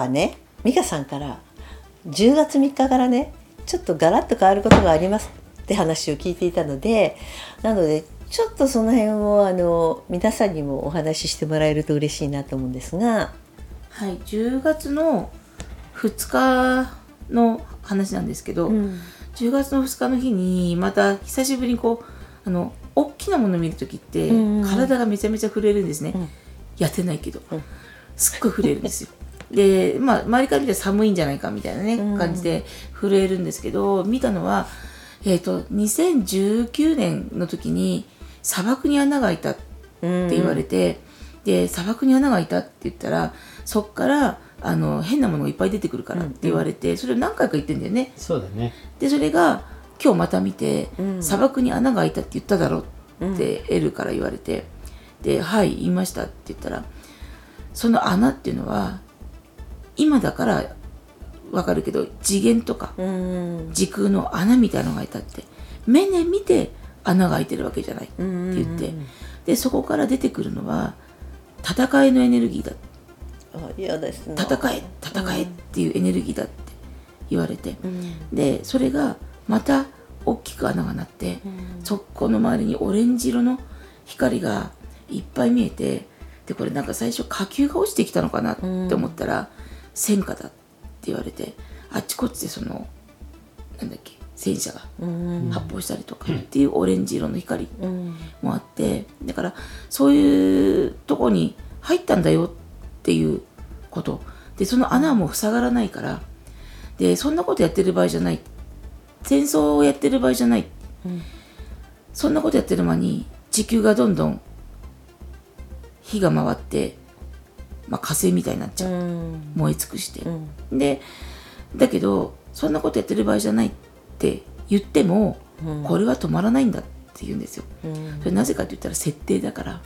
はね美香さんから10月3日からねちょっとガラッと変わることがありますって話を聞いていたのでなのでちょっとその辺をあの皆さんにもお話ししてもらえると嬉しいなと思うんですが。はい10月の2日の話なんですけど、うん。10月の2日の日にまた久しぶりにこうあの大きなものを見る時って、体がめちゃめちゃ震えるんですね、うん。やってないけど、うん。すっごい震えるんですよでまあ周りから見たら寒いんじゃないかみたいなね、うん。感じで震えるんですけど見たのはえっ、と2019年の時に砂漠に穴が開いたって言われて、で砂漠に穴が開いたって言ったらそっからあの変なものがいっぱい出てくるからって言われて、それを何回か言ってんだよね。そうだね。でそれが今日また見て、うん。砂漠に穴が開いたって言っただろってエルから言われて、で「はい言いました」って言ったらその穴っていうのは今だからわかるけど次元とかうん。時空の穴みたいなのが開いたって。目で見て穴が開いてるわけじゃないってうん言って、でそこから出てくるのは戦いのエネルギーだですね。戦え戦えっていうエネルギーだって言われて、うん。でそれがまた大きく穴が鳴って、うん。そこの周りにオレンジ色の光がいっぱい見えてでこれなんか最初火球が落ちてきたのかなって思ったら、戦火だって言われてあっちこっちでそのなんだっけ戦車がうん。発砲したりとかっていうオレンジ色の光うん。もあってだからそういうとこに入ったんだよっていうこと。でその穴はもう塞がらないからでそんなことやってる場合じゃない。戦争をやってる場合じゃない、うん。そんなことやってる間に地球がどんどん火が回って、まあ、火星みたいになっちゃう、うん。燃え尽くして、うん。でだけどそんなことやってる場合じゃないって言っても、うん。これは止まらないんだって言うんですよ。うん。それなぜかって言ったら設定だから。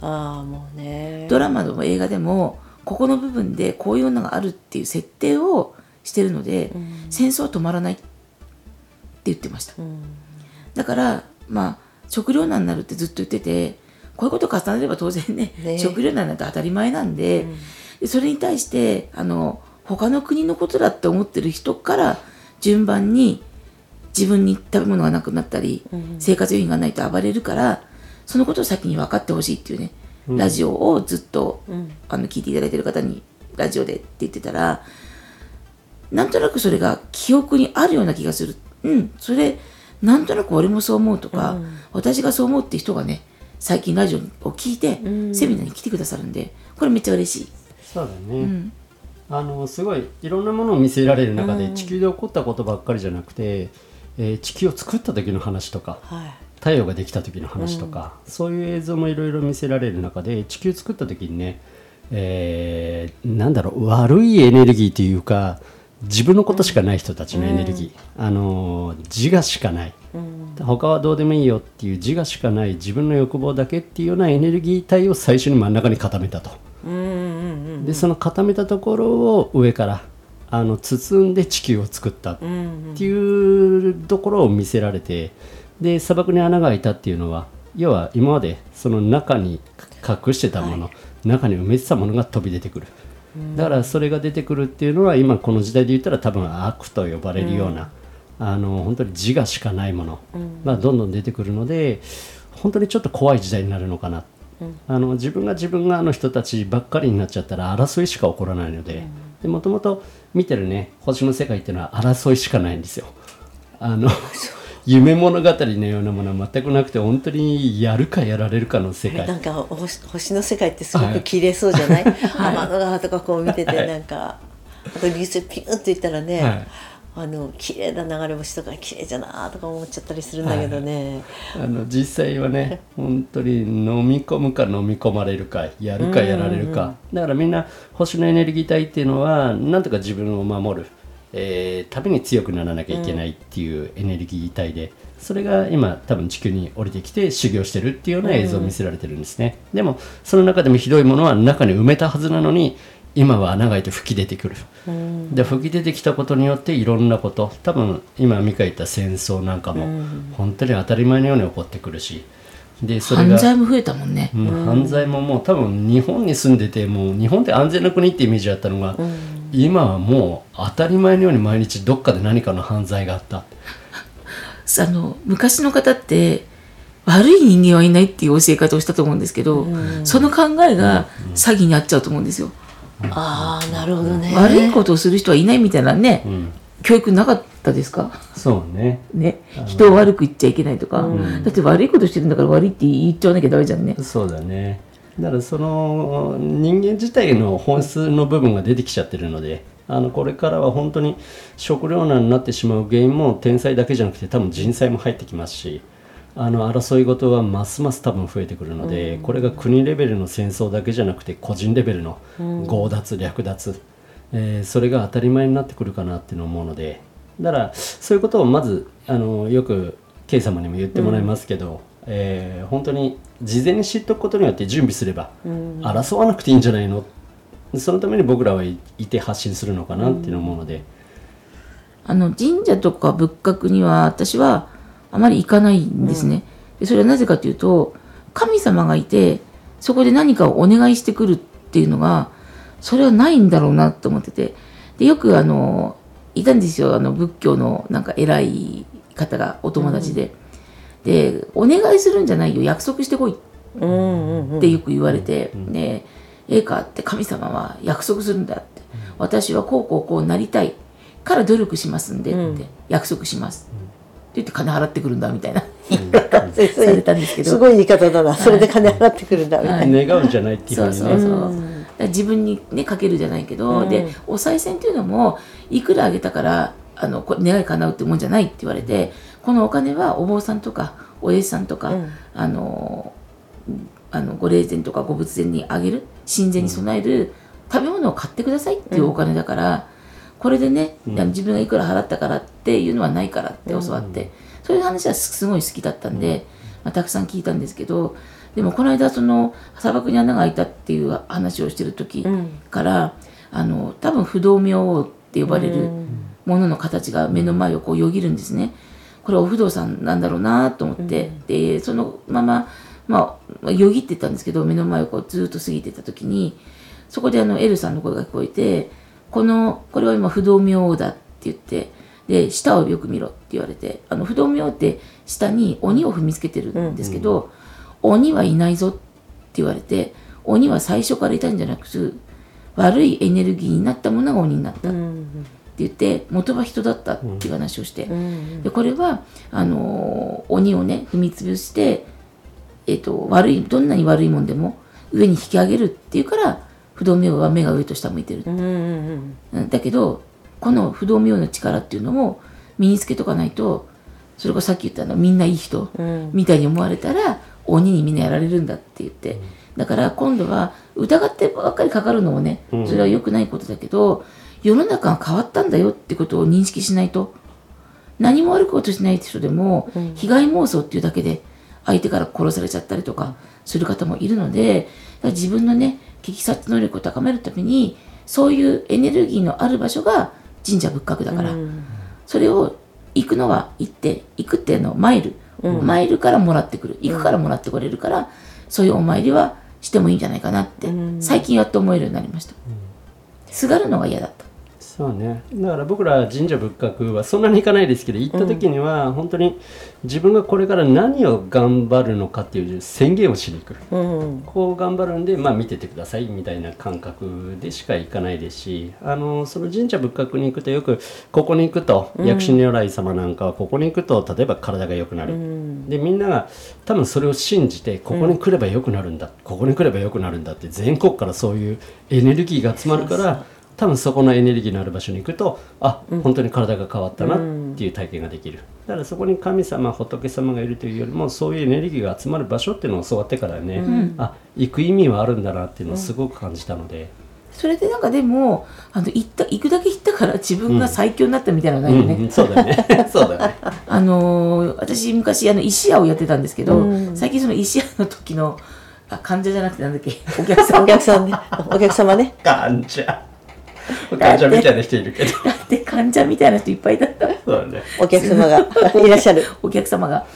ああもうね。ドラマでも映画でもここの部分でこういうのがあるっていう設定をしてるので、うん。戦争は止まらないって言ってました。うん。だからまあ食糧難になるってずっと言っててこういうことを重ねれば当然ねね。食糧難なんて当たり前なんで,、でそれに対してあの他の国のことだって思ってる人から順番に自分に食べ物がなくなったり、うん。生活用品がないと暴れるからそのことを先に分かってほしいっていうね、ラジオをずっと、うん。あの聞いていただいてる方にラジオでって言ってたらなんとなくそれが記憶にあるような気がする。うんそれなんとなく俺もそう思うとか、うん。私がそう思うって人がね最近ラジオを聞いて、うん。セミナーに来てくださるんでこれめっちゃ嬉しい、そうだね、うん。あのすごいいろんなものを見せられる中で、うん。地球で起こったことばっかりじゃなくて、えー地球を作った時の話とかはい。太陽ができた時の話とか、そういう映像もいろいろ見せられる中で地球作った時にね、えーなんだろう悪いエネルギーというか自分のことしかない人たちのエネルギー、あのー自我しかない。うん他はどうでもいいよっていう自我しかない自分の欲望だけっていうようなエネルギー体を最初に真ん中に固めたと。でその固めたところを上からあの包んで地球を作ったっうんていうところを見せられてで砂漠に穴が開いたっていうのは要は今までその中に隠してたもの、中に埋めてたものが飛び出てくる、だからそれが出てくるっていうのは今この時代で言ったら多分悪と呼ばれるような、あの本当に自我しかないもの。がどんどん出てくるので本当にちょっと怖い時代になるのかな。あの自分が自分側の人たちばっかりになっちゃったら争いしか起こらないので。もともと見てるね星の世界っていうのは争いしかないんですよ。あの夢物語のようなものは全くなくて本当にやるかやられるかの世界。なんか星星の世界ってすごく綺麗そうじゃない、天の川とかこう見ててなんか、あと流星ピュンっていったらね、はいあの綺麗な流れ星とか綺麗じゃなとか思っちゃったりするんだけどね、あの実際はね 本当に飲み込むか飲み込まれるかやるかやられるか、だからみんな星のエネルギー体っていうのはなんとか自分を守る、えーために強くならなきゃいけないっていうエネルギー体でそれが今多分地球に降りてきて修行してるっていうような映像を見せられてるんですね、でもその中でもひどいものは中に埋めたはずなのに今は穴が開いて吹き出てくる、で吹き出てきたことによっていろんなこと。多分今ミカ言った戦争なんかも本当に当たり前のように起こってくるし。でそれ犯が罪も増えたもんね、うん犯罪ももう多分日本に住んでてもう日本って安全な国ってイメージだったのが、今はもう当たり前のように毎日どっかで何かの犯罪があった。あの昔の方って悪い人間はいないっていう教え方をしたと思うんですけど、その考えが詐欺にあっちゃうと思うんですよ、ああなるほどね。悪いことをする人はいないみたいなね、ん。教育なかったですか？そうね。ね、人を悪く言っちゃいけないとか、だって悪いことしてるんだから悪いって言っちゃわなきゃダメじゃんね。そうだね。だからその人間自体の本質の部分が出てきちゃってるのであのこれからは本当に食糧難になってしまう原因も天災だけじゃなくて多分人災も入ってきますしあの争い事はますます多分増えてくるので、これが国レベルの戦争だけじゃなくて個人レベルの強奪略奪、えーそれが当たり前になってくるかなっていうのを思うので。だからそういうことをまずあのよく K 様にも言ってもらいますけど、えー本当に事前に知っておくことによって準備すれば、争わなくていいんじゃないの？そのために僕らはいいて発信するのかなっていうのを思うので、あの神社とか仏閣には私はあまり行かないんですね、でそれはなぜかというと神様がいてそこで何かをお願いしてくるっていうのがそれはないんだろうなと思ってて。でよくあのいたんですよあの仏教のなんか偉い方がお友達で、でお願いするんじゃないよ約束してこいうんうんうん。ってよく言われて、で「ええか?」って神様は約束するんだって、私はこうこうこうなりたいから努力しますんでって、約束します、言って金払ってくるんだみたいな。言い方されたんですけど。すごい言い方だな。それで金払ってくるんだ。みたいな、願うんじゃないっていうふそううにね。そうそう、自分にねかけるじゃないけど、うん。でお賽銭っていうのもいくらあげたからあのこれ願い叶うってもんじゃないって言われてこのお金はお坊さんとかお絵師さんとか、うん。あのあのご霊前とかご仏前にあげる神前に備える食べ物を買ってくださいっていうお金だから、これでね、あの自分がいくら払ったからっていうのはないからって教わって、そういう話はすすごい好きだったんで、まあ、たくさん聞いたんですけどでもこの間その砂漠に穴が開いたっていう話をしてる時から、あの多分不動明王って呼ばれるものの形が目の前をこうよぎるんですね。これお不動産なんだろうなと思って、でそのまま、まあ、よぎってたんですけど目の前をこうずっと過ぎてた時にそこであのエルさんの声が聞こえてこのこれは今不動明王だって言ってで下をよく見ろって言われてあの不動明王って下に鬼を踏みつけてるんですけど、鬼はいないぞって言われて鬼は最初からいたんじゃなくて悪いエネルギーになったものが鬼になったって言って元は人だったっていう話をして、でこれはあのー鬼をね踏み潰して、えっと悪いどんなに悪いもんでも上に引き上げるっていうから不動明王は目が上と下向いてる、うんうんうん。だけどこの不動明王の力っていうのも身につけとかないとそれこそさっき言ったのみんないい人うん。みたいに思われたら鬼にみんなやられるんだって言って、だから今度は疑ってばっかりかかるのもねそれは良くないことだけど世の中が変わったんだよってことを認識しないと。何も悪いことしない人でも被害妄想っていうだけで相手から殺されちゃったりとかする方もいるので自分のね危機察知能力を高めるためにそういうエネルギーのある場所が神社仏閣だから、それを行くのは行って行くっていうのをマイル、マイルからもらってくる。行くからもらってこれるから、そういうお参りはしてもいいんじゃないかなって、最近やっと思えるようになりました、すがるのが嫌だったそうね。だから僕ら神社仏閣はそんなに行かないですけど行った時には本当に自分がこれから何を頑張るのかっていう宣言をしに行く、うんこう頑張るんで、まあ、見ててくださいみたいな感覚でしか行かないですしあのその神社仏閣に行くとよくここに行くと、薬師如来様なんかはここに行くと例えば体が良くなる、でみんなが多分それを信じてここに来れば良くなるんだ、ここに来れば良くなるんだって全国からそういうエネルギーが集まるから多分そこのエネルギーのある場所に行くとあ、本当に体が変わったなっていう体験ができる。だからそこに神様仏様がいるというよりもそういうエネルギーが集まる場所っていうのを教わってからね、あ行く意味はあるんだなっていうのをすごく感じたので、それでなんかでもあの行った行くだけ行ったから自分が最強になったみたいなのないよね、うんうん。そうだね。そうだね。あのー私昔あの石屋をやってたんですけど、最近その石屋の時のあ患者じゃなくてなんだっけ？お客さんお客さんね。お客様ね。患者患者みたいな人いるけどだって患者みたいな人いっぱいだったそうだね。お客様がいらっしゃる。お客様が、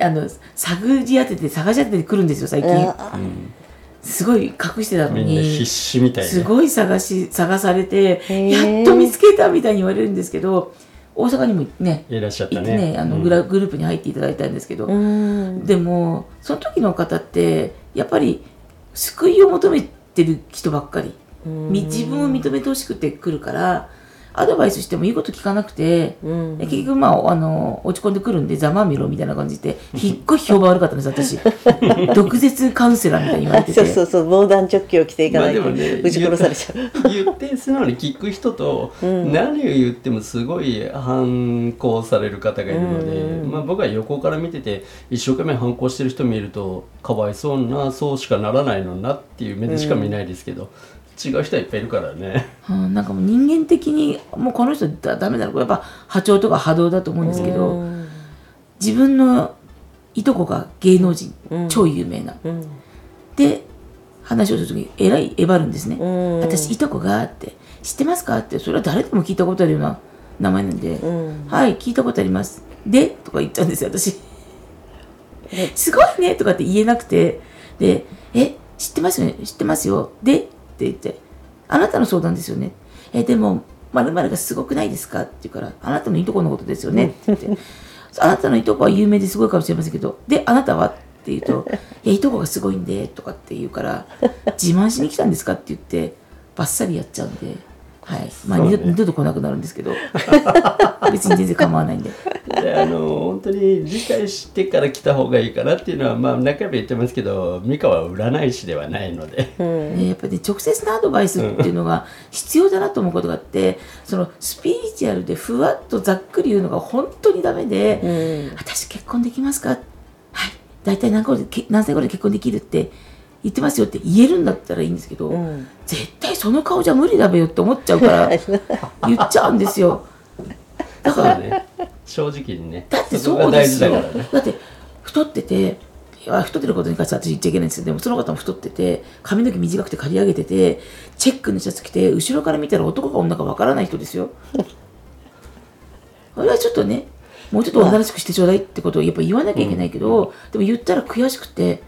あの探り当てて探し当ててくるんですよ最近、あすごい隠してたのみんな必に死みたいな。すごい探し探されてやっと見つけたみたいに言われるんですけど大阪にもねいらっしゃったね。ねあのグラグループに入っていただいたんですけど、うん。でもその時の方ってやっぱり救いを求めてる人ばっかり。み自分を認めてほしくて来るからアドバイスしても言うこと聞かなくて、うん。で結局まああの落ち込んでくるんでざまあみろみたいな感じでひっごい評判悪かったんです私。毒舌カウンセラーみたいに言われてて。そうそうそう防弾チョッキを着ていかまないと撃ち殺されちゃう。言って素直に聞く人と、何を言ってもすごい反抗される方がいるので、まあ、僕は横から見てて一生懸命反抗してる人見るとかわいそうなそうしかならないのになっていう目でしか見ないですけど、違う人はいっぱいいるからね。うん、なんかもう人間的にもうこの人だダメだろやっぱ波長とか波動だと思うんですけど自分のいとこが芸能人、超有名な、ん。で話をする時にえらいえばるんですね、ん。私いとこがって知ってますかってそれは誰でも聞いたことあるような名前なんで、ん。はい聞いたことあります。でとか言っちゃうんですよ私。すごいねとかって言えなくて。でえ知ってますよね知ってますよ。でって言ってあなたの相談ですよね。えでもまるがすごくないですか？って言うからあなたのいとこのことですよね。って言って。あなたのいとこは有名ですごいかもしれませんけどであなたは？って言うと「いやいとこがすごいんで」とかって言うから「自慢しに来たんですか?」って言ってバッサリやっちゃうんで、はい。まあ、ね。二度と来なくなるんですけど。別に全然構わないんで。であの本当に理解してから来た方がいいかなっていうのは、まあ、何回も言ってますけど美香は占い師ではないので。ね、やっぱりね直接のアドバイスっていうのが必要だなと思うことがあってそのスピリチュアルでふわっとざっくり言うのが本当にダメで、私結婚できますか？はい。大体何頃でけ何歳頃で結婚できるって言ってますよって言えるんだったらいいんですけど、ん。絶対その顔じゃ無理だべよって思っちゃうから 言っちゃうんですよだからね。正直にね。だってそこが大事そうですよ。だからね。だって太ってていや太ってることに関しては私言っちゃいけないんですけどでもその方も太ってて髪の毛短くて刈り上げててチェックのシャツ着て後ろから見たら男か女かわからない人ですよ。あれはちょっとねもうちょっと女らしくしてちょうだいってことをやっぱ言わなきゃいけないけど、でも言ったら悔しくて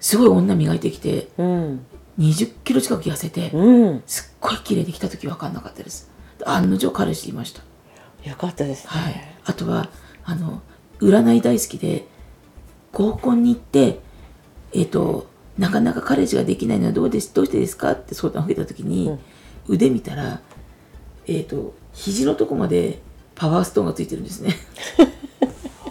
すごい女磨いてきてうん。20キロ近く痩せて、うん。すっごい綺麗できた時分かんなかったです。案の定彼氏いましたよかったですね、はい、あとはあの占い大好きで合コンに行ってえっ、となかなか彼氏ができないのはどうですどうしてですかって相談を受けた時に、腕見たらえっ、と肘のとこまでパワーストーンがついてるんですね。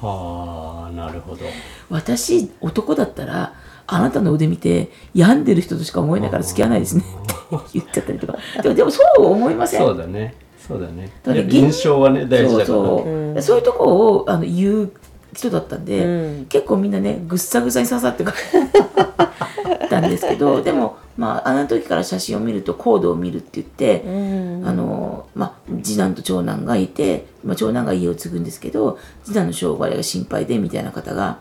は あなるほど。私男だったらあなたの腕見て病んでる人としか思えないから付き合わないですね。って言っちゃったりとか。でもでもそう思いません？そうだねそうだね。印象はね大事だから。そうそう,、そういうとこをあの言う人だったんで、うん。結構みんなねぐっさぐさに刺さってたんですけど でもまああの時から写真を見るとコードを見るって言って、うん。あのまあ、次男と長男がいて、まあ、長男が家を継ぐんですけど次男の商売が心配でみたいな方が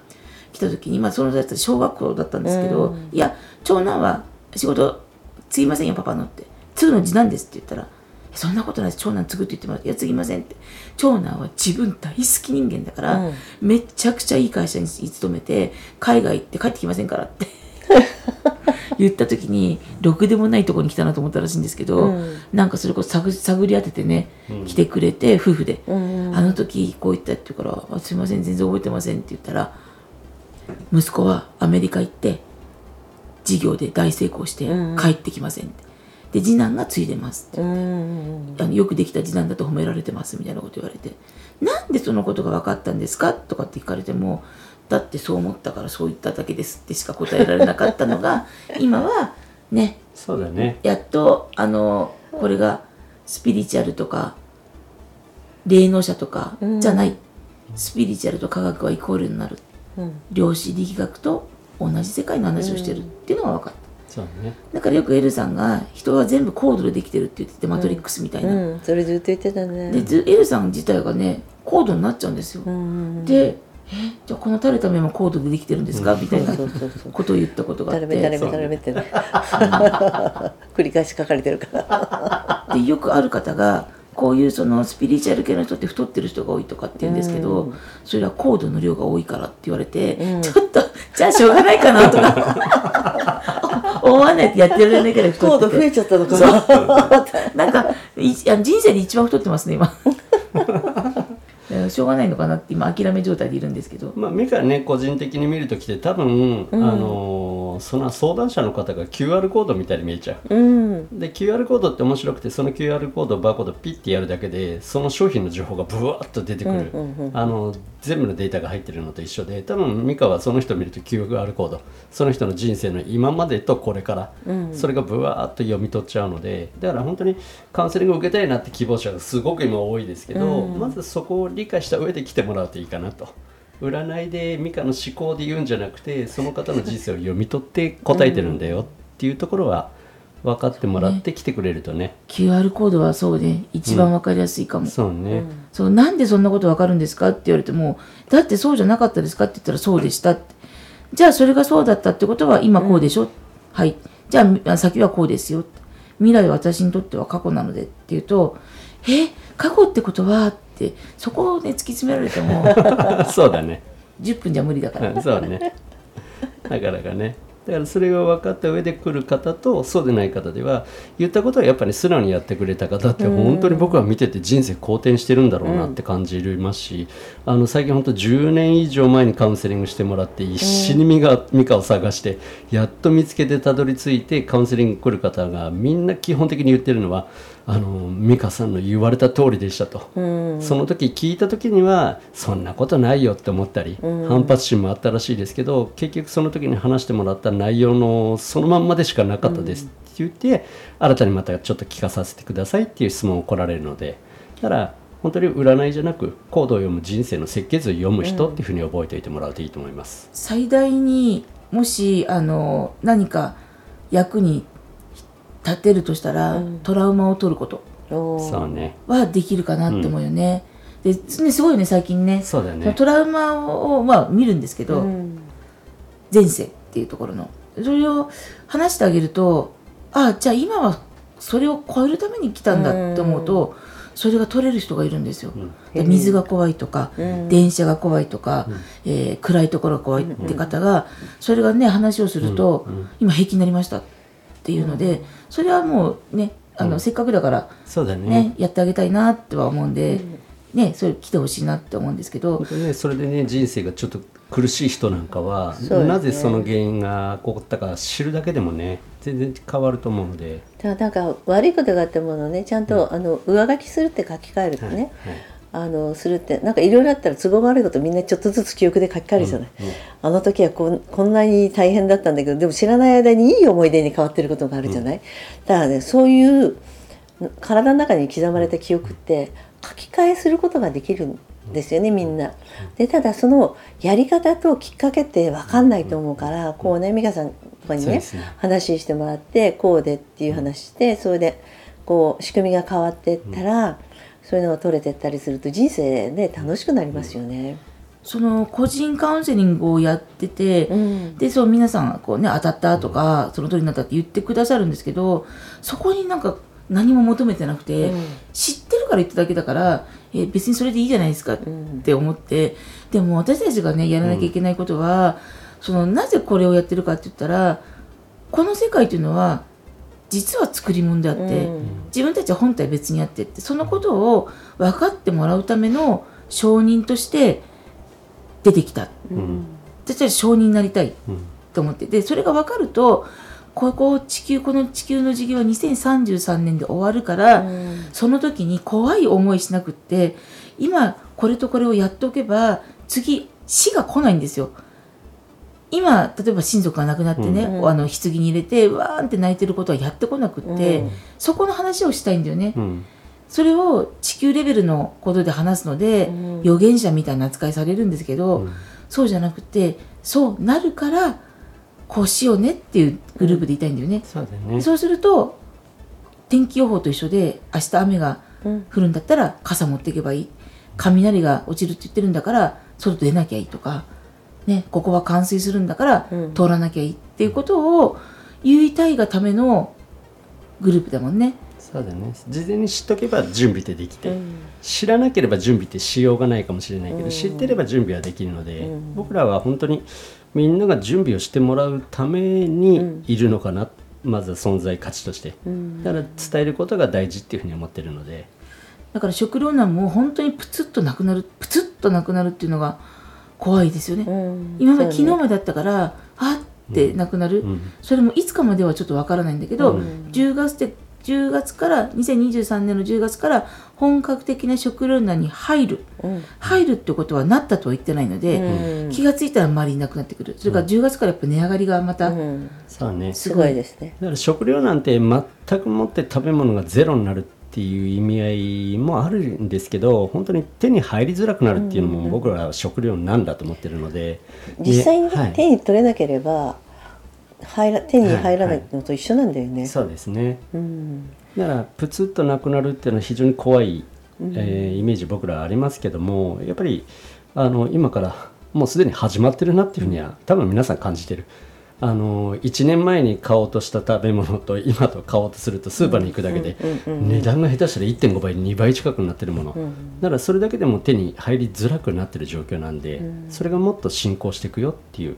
来た時に、まあ、その時は小学校だったんですけど、いや長男は仕事継ぎませんよパパのって。継ぐの次男ですって言ったらそんなことないです。長男継ぐって言ってますいや継ぎませんって。長男は自分大好き人間だから、うん。めちゃくちゃいい会社に勤めて海外行って帰ってきませんからって。言った時にろくでもないとこに来たなと思ったらしいんですけど、うん。なんかそれこそ探探り当ててね、来てくれて夫婦で、うん。あの時こう言ったって言うからあ「すいません全然覚えてません」って言ったら息子はアメリカ行って事業で大成功してうん。帰ってきませんって。で次男が継いでますって。うんあのよくできた次男だと褒められてますみたいなこと言われて。なんでそのことが分かったんですかとかって聞かれてもだってそう思ったからそう言っただけですってしか答えられなかったのが 今はねそうだね。やっとあのこれがスピリチュアルとか霊能者とかじゃない、スピリチュアルと科学はイコールになる。うん。量子力学と同じ世界の話をしてるっていうのが分かった。そうだね。だからよくエルさんが人は全部コードでできてるって言っててマトリックスみたいな、うんそれずっと言ってたね。でずエルさん自体がねコードになっちゃうんですよ、うんでえじゃあこの垂れた目もコードでできてるんですか、みたいなことを言ったことがあって。だらめだらめだらめってね。繰り返し書かれてるから。でよくある方がこういうそのスピリチュアル系の人って太ってる人が多いとかって言うんですけど、うん。それはコードの量が多いからって言われて、うん。ちょっとじゃあしょうがないかなとか思わないとやってられないからい太ってて。コード増えちゃったのかな。なんかい人生で一番太ってますね今。だからしょうがないのかなって今諦め状態でいるんですけど。まあ、ミカね個人的に見るときて多分、あのーその相談者の方が QR コードみたいに見えちゃう。うん。で QR コードって面白くてその QR コードバーコードピッてやるだけでその商品の情報がブワーッと出てくる、うんうんうん。あの全部のデータが入ってるのと一緒で多分ミカはその人を見ると QR コードその人の人生の今までとこれから、それがブワーッと読み取っちゃうので。だから本当にカウンセリングを受けたいなって希望者がすごく今多いですけど、まずそこを理解した上で来てもらうといいかなと。占いでミカの思考で言うんじゃなくてその方の人生を読み取って答えてるんだよっていうところは分かってもらって来てくれるとね。QR コードはそうね一番わかりやすいかも、そうね、そうなんでそんなことわかるんですかって言われてもだってそうじゃなかったですかって言ったらそうでしたって。じゃあそれがそうだったってことは今こうでしょ、はい。じゃああ先はこうですよ未来は私にとっては過去なのでって言うとえ過去ってことはってそこをね突き詰められても そうだね。10分じゃ無理だから。うんそうね。なかなかねだからそれが分かった上で来る方とそうでない方では言ったことはやっぱり素直にやってくれた方って本当に僕は見てて人生好転してるんだろうなって感じますし、あの最近本当10年以上前にカウンセリングしてもらって必死にミカミカを探してやっと見つけてたどり着いてカウンセリング来る方がみんな基本的に言ってるのはあの美香さんの言われた通りでしたと、その時聞いた時にはそんなことないよって思ったり、反発心もあったらしいですけど結局その時に話してもらった内容のそのまんまでしかなかったですって言って、新たにまたちょっと聞かさせてくださいっていう質問を来られるのでだから本当に占いじゃなくコードを読む人生の設計図を読む人っていうふうに覚えておいてもらうといいと思います。最大にもしあの何か役に立てるとしたら、トラウマを取ること。おーそうね。はできるかなって思うよね。で、ねすごいよね最近ね。そうだよね。トラウマを、まあ、見るんですけど、うん。前世っていうところの。それを話してあげるとあじゃあ今はそれを超えるために来たんだって思うと、それが取れる人がいるんですよ。で水が怖いとか、うん。電車が怖いとか、えー暗いところが怖いって方が、それがね話をすると、今平気になりましたっていうので、それはもうねあの、せっかくだからそうだね。ねやってあげたいなっては思うんで、ねそれ来てほしいなって思うんですけど。ね、それでね人生がちょっと苦しい人なんかは、ね。なぜその原因が起こったか知るだけでもね全然変わると思うので、だからなんか悪いことがあったものをねちゃんと、あの上書きするって書き換えるとね、はいあのするってなんかいろいろあったら都合が悪いことみんなちょっとずつ記憶で書き換えるじゃない、あの時はこんこんなに大変だったんだけどでも知らない間にいい思い出に変わってることがあるじゃない、だからねそういう体の中に刻まれた記憶って書き換えすることができるんですよねみんな。でただそのやり方ときっかけって分かんないと思うからこうね美香さんとかにね話してもらってこうでっていう話してそれでこう仕組みが変わっていったら、そういうのが取れてったりすると人生ね楽しくなりますよね。その個人カウンセリングをやってて、うん。でそう皆さんこうね当たったとか、その通りになったって言ってくださるんですけどそこになんか何も求めてなくて、うん。知ってるから言っただけだから、えー別にそれでいいじゃないですかって思って、でも私たちがねやらなきゃいけないことは、そのなぜこれをやってるかって言ったらこの世界というのは実は作り物であって、うん。自分たちは本体別にあってってそのことを分かってもらうための証人として出てきた。うん。私たち証人になりたいうん。と思って。でそれが分かるとここ地球この地球の事業は2033年で終わるから、うん。その時に怖い思いしなくって今これとこれをやっておけば次死が来ないんですよ。今例えば親族が亡くなってね、うん。あの棺に入れてわーんって泣いてることはやってこなくって、うん。そこの話をしたいんだよね。うん。それを地球レベルのことで話すので、うん。預言者みたいな扱いされるんですけど、うん。そうじゃなくてそうなるからこうしようねっていうグループで言いたいんだよね。そうだよね。そうすると天気予報と一緒で明日雨がうん。降るんだったら傘持っていけばいい。雷が落ちるって言ってるんだから外出なきゃいいとか、ね、ここは冠水するんだからうん。通らなきゃいい。っていうことを言いたいがためのグループだもんね。そうだよね。事前に知っとけば準備ってできて、うん。知らなければ準備ってしようがないかもしれないけど、うん。知ってれば準備はできるので、うん。僕らは本当にみんなが準備をしてもらうためにいるのかな、まずは存在価値として。うん。だから伝えることが大事っていうふうに思ってるので、だから食糧難も本当にプツッとなくなるプツッとなくなるっていうのが怖いですよね。うん。今まで昨日までだったからあってなくなる、うん。それもいつかまではちょっとわからないんだけど、うん。10月で10月から2023年の10月から本格的な食糧難に入る。うん。入るってことはなったとは言ってないので、うん。気がついたら周りになくなってくる。それから10月からやっぱ値上がりがまた、うん。そうね。すごいですね。だから食料なんて全くもって食べ物がゼロになるっていう意味合いもあるんですけど本当に手に入りづらくなるっていうのも僕らは食料なんだと思ってるので。実際にではい。手に取れなければ入ら手に入らないのと一緒なんだよね、そうですね。うんだからプツッとなくなるっていうのは非常に怖い、えーイメージ僕らはありますけどもやっぱりあの今からもうすでに始まってるなっていうふうには多分皆さん感じてる。あの1年前に買おうとした食べ物と今と買おうとするとスーパーに行くだけで値段が下手したら1.5倍2倍近くになってるもの、ん。だからそれだけでも手に入りづらくなってる状況なんで、うん。それがもっと進行していくよっていう。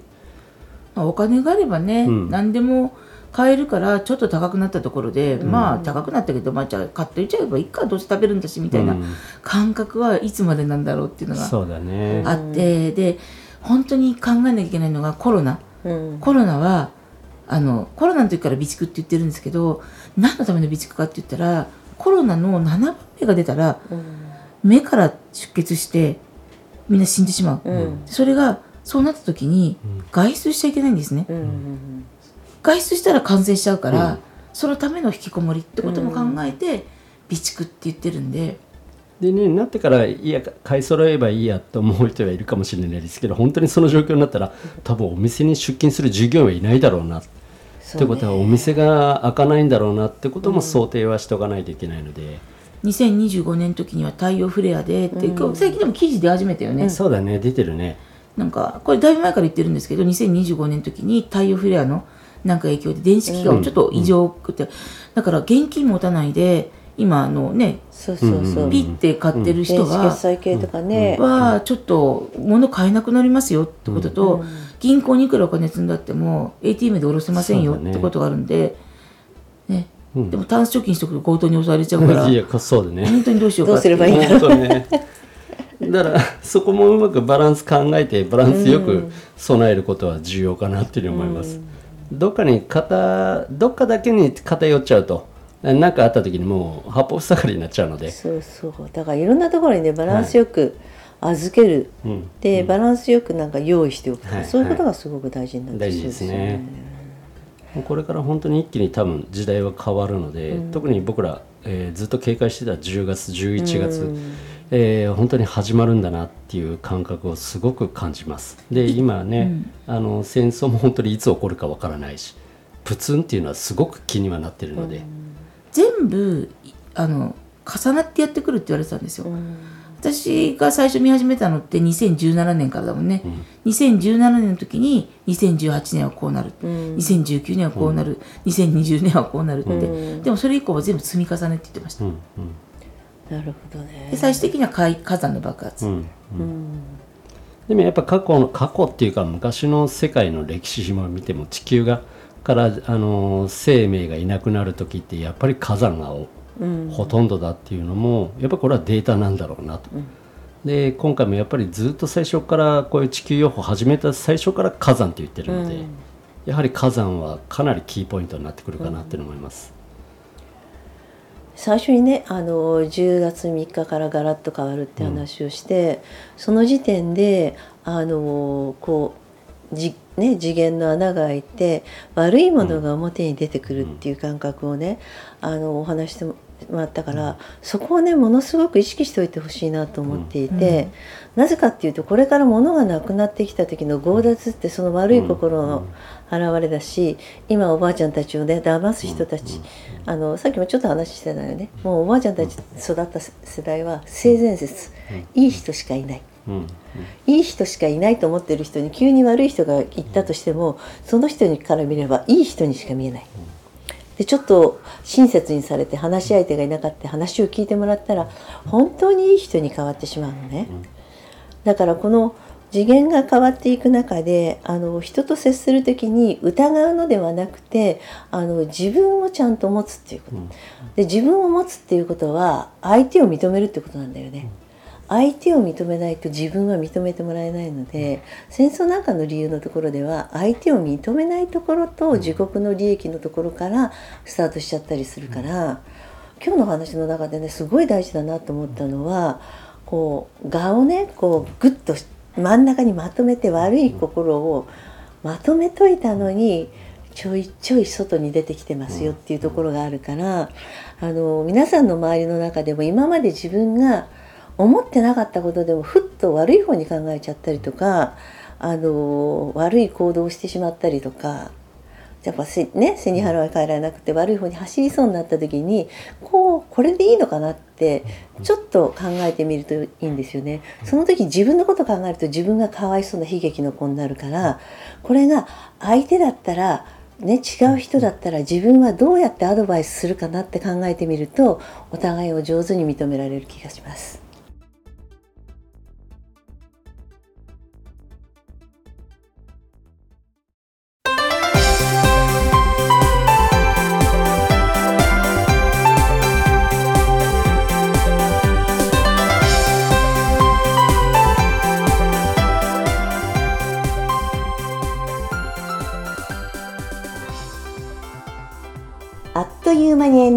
まあお金があればね、うん。何でも買えるからちょっと高くなったところで、ん。まあ高くなったけど、まあ、じゃあ買っといちゃえばいいかどうせ食べるんだしみたいなうん。感覚はいつまでなんだろうっていうのがあって、で本当に考えなきゃいけないのがコロナ。うん。コロナはあのコロナの時から備蓄って言ってるんですけど何のための備蓄かって言ったらコロナの7番目が出たらうん。目から出血してみんな死んでしまう、うん。それがそうなった時にうん。外出しちゃいけないんですね、うんうん外出したら感染しちゃうから、うん。そのための引きこもりってことも考えて備蓄って言ってるんで、でねなってからいや買い揃えばいいやと思う人はいるかもしれないですけど本当にその状況になったら多分お店に出勤する従業員はいないだろうな。ってことはお店が開かないんだろうなってことも想定はしておかないといけないので、2025年の時には太陽フレアでって、最近でも記事出始めたよね、そうだね出てるね。なんかこれだいぶ前から言ってるんですけど2025年の時に太陽フレアのなんか影響で電子機器がちょっと異常くて、だから現金持たないで今あのねそうそうそう、うんピッて買ってる人電子が、決済系とかね、はちょっと物買えなくなりますよってことと、銀行にいくらお金積んだっても ATM で下ろせませんよってことがあるんで、ね。うん。でもタンス貯金しとくと強盗に襲われちゃうから。いやそうだね。本当にどうしようか。どうすればいいんだ本当ね。だからそこもうまくバランス考えてバランスよく備えることは重要かなっていうふうに思います、どっかに偏どっかだけに偏っちゃうと。何かあった時にもう八方塞がりになっちゃうので、そうそう。だからいろんなところにねバランスよく預ける、うん、でバランスよくなんか用意しておくはい。そういうことがすごく大事になって大事ですね。これから本当に一気に多分時代は変わるので、特に僕ら、えーずっと警戒してた10月11月、えー本当に始まるんだなっていう感覚をすごく感じます。で今ね、あの戦争も本当にいつ起こるかわからないしプツンっていうのはすごく気にはなってるので、全部あの重なってやってくるって言われてたんですよ、うん。私が最初見始めたのって2017年からだもんね、2017年の時に2018年はこうなる、うん。2019年はこうなる、2020年はこうなるって、うん。でもそれ以降は全部積み重ねって言ってました、うんなるほどね。で最終的には火火山の爆発、うんうん。うん。でもやっぱ過去の過去っていうか昔の世界の歴史も見ても地球がからあの生命がいなくなる時ってやっぱり火山がほとんどだっていうのもやっぱりこれはデータなんだろうなと。で今回もやっぱりずっと最初からこういう地球予報始めた最初から火山って言ってるので、やはり火山はかなりキーポイントになってくるかなって思います。最初にねあの10月3日からガラッと変わるって話をして、うん、その時点であのこうじ、ね、次元の穴が開いて悪いものが表に出てくるっていう感覚をね、うん、あのお話してもらったから、うん、そこをねものすごく意識しておいてほしいなと思っていて、なぜかっていうとこれから物がなくなってきた時の強奪ってその悪い心の現れだし今おばあちゃんたちをね騙す人たちあのさっきもちょっと話してたよね。もうおばあちゃんたち育った世代は性善説。いい人しかいない。いい人しかいないと思ってる人に急に悪い人がいったとしてもその人から見ればいい人にしか見えない。でちょっと親切にされて話し相手がいなかった話を聞いてもらったら本当にいい人に変わってしまうのね。だからこの次元が変わっていく中であの人と接する時に疑うのではなくてあの自分をちゃんと持つっていうこと、で自分を持つっていうことは相手を認めるってことなんだよね。相手を認めないと自分は認めてもらえないので戦争なんかの理由のところでは相手を認めないところと自国の利益のところからスタートしちゃったりするから今日の話の中でねすごい大事だなと思ったのはこう我をねこうグッと真ん中にまとめて悪い心をまとめといたのにちょいちょい外に出てきてますよっていうところがあるからあの皆さんの周りの中でも今まで自分が思ってなかったことでもふっと悪い方に考えちゃったりとかあの悪い行動をしてしまったりとかやっぱせ,、ね、背に腹は変えられなくて悪い方に走りそうになった時にこうこれでいいのかなってちょっと考えてみるといいんですよね。その時自分のこと考えると自分がかわいそうな悲劇の子になるからこれが相手だったらね、違う人だったら自分はどうやってアドバイスするかなって考えてみるとお互いを上手に認められる気がします。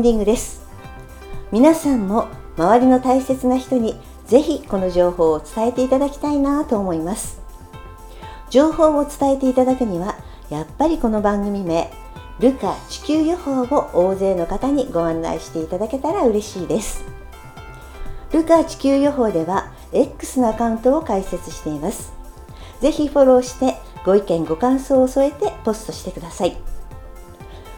ディングです。皆さんも周りの大切な人にぜひこの情報を伝えていただきたいなと思います。情報を伝えていただくにはやっぱりこの番組名ルカ地球予報を大勢の方にご案内していただけたら嬉しいです。ルカ地球予報では X のアカウントを開設しています。ぜひフォローしてご意見ご感想を添えてポストしてください。